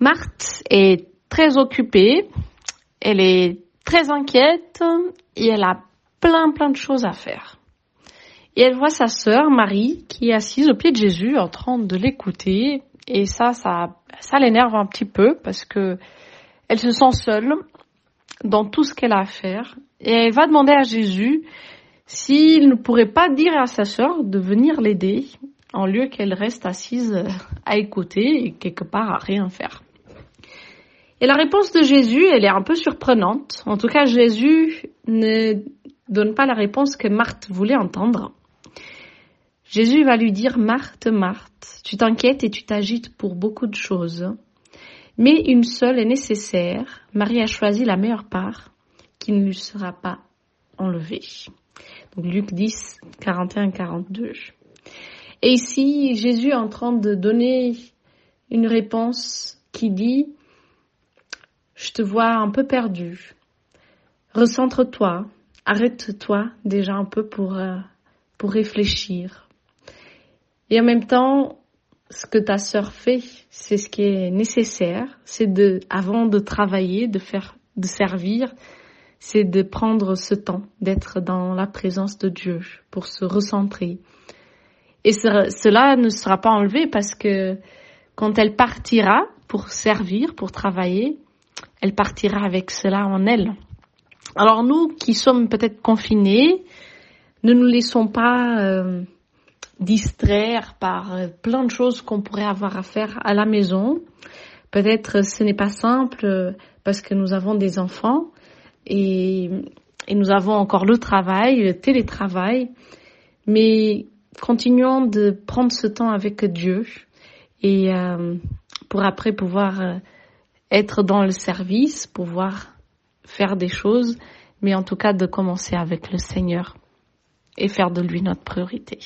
Marthe est très occupée, elle est très inquiète et elle a plein plein de choses à faire. Et elle voit sa sœur Marie qui est assise au pied de Jésus en train de l'écouter. Et ça ça ça l'énerve un petit peu parce que elle se sent seule dans tout ce qu'elle a à faire. Et elle va demander à Jésus s'il ne pourrait pas dire à sa sœur de venir l'aider en lieu qu'elle reste assise à écouter et quelque part à rien faire. Et la réponse de Jésus, elle est un peu surprenante. En tout cas, Jésus ne donne pas la réponse que Marthe voulait entendre. Jésus va lui dire, Marthe, Marthe, tu t'inquiètes et tu t'agites pour beaucoup de choses, mais une seule est nécessaire. Marie a choisi la meilleure part qui ne lui sera pas enlevée. Donc Luc 10, 41, 42. Et ici, Jésus est en train de donner une réponse qui dit, je te vois un peu perdu. Recentre-toi, arrête-toi déjà un peu pour, euh, pour réfléchir. Et en même temps, ce que ta sœur fait, c'est ce qui est nécessaire, c'est de, avant de travailler, de faire, de servir, c'est de prendre ce temps, d'être dans la présence de Dieu pour se recentrer. Et cela ne sera pas enlevé parce que quand elle partira pour servir, pour travailler, elle partira avec cela en elle. Alors nous qui sommes peut-être confinés, ne nous laissons pas euh, distraire par euh, plein de choses qu'on pourrait avoir à faire à la maison. Peut-être ce n'est pas simple euh, parce que nous avons des enfants, et, et nous avons encore le travail, le télétravail, mais continuons de prendre ce temps avec Dieu et euh, pour après pouvoir euh, être dans le service, pouvoir faire des choses, mais en tout cas de commencer avec le Seigneur et faire de lui notre priorité.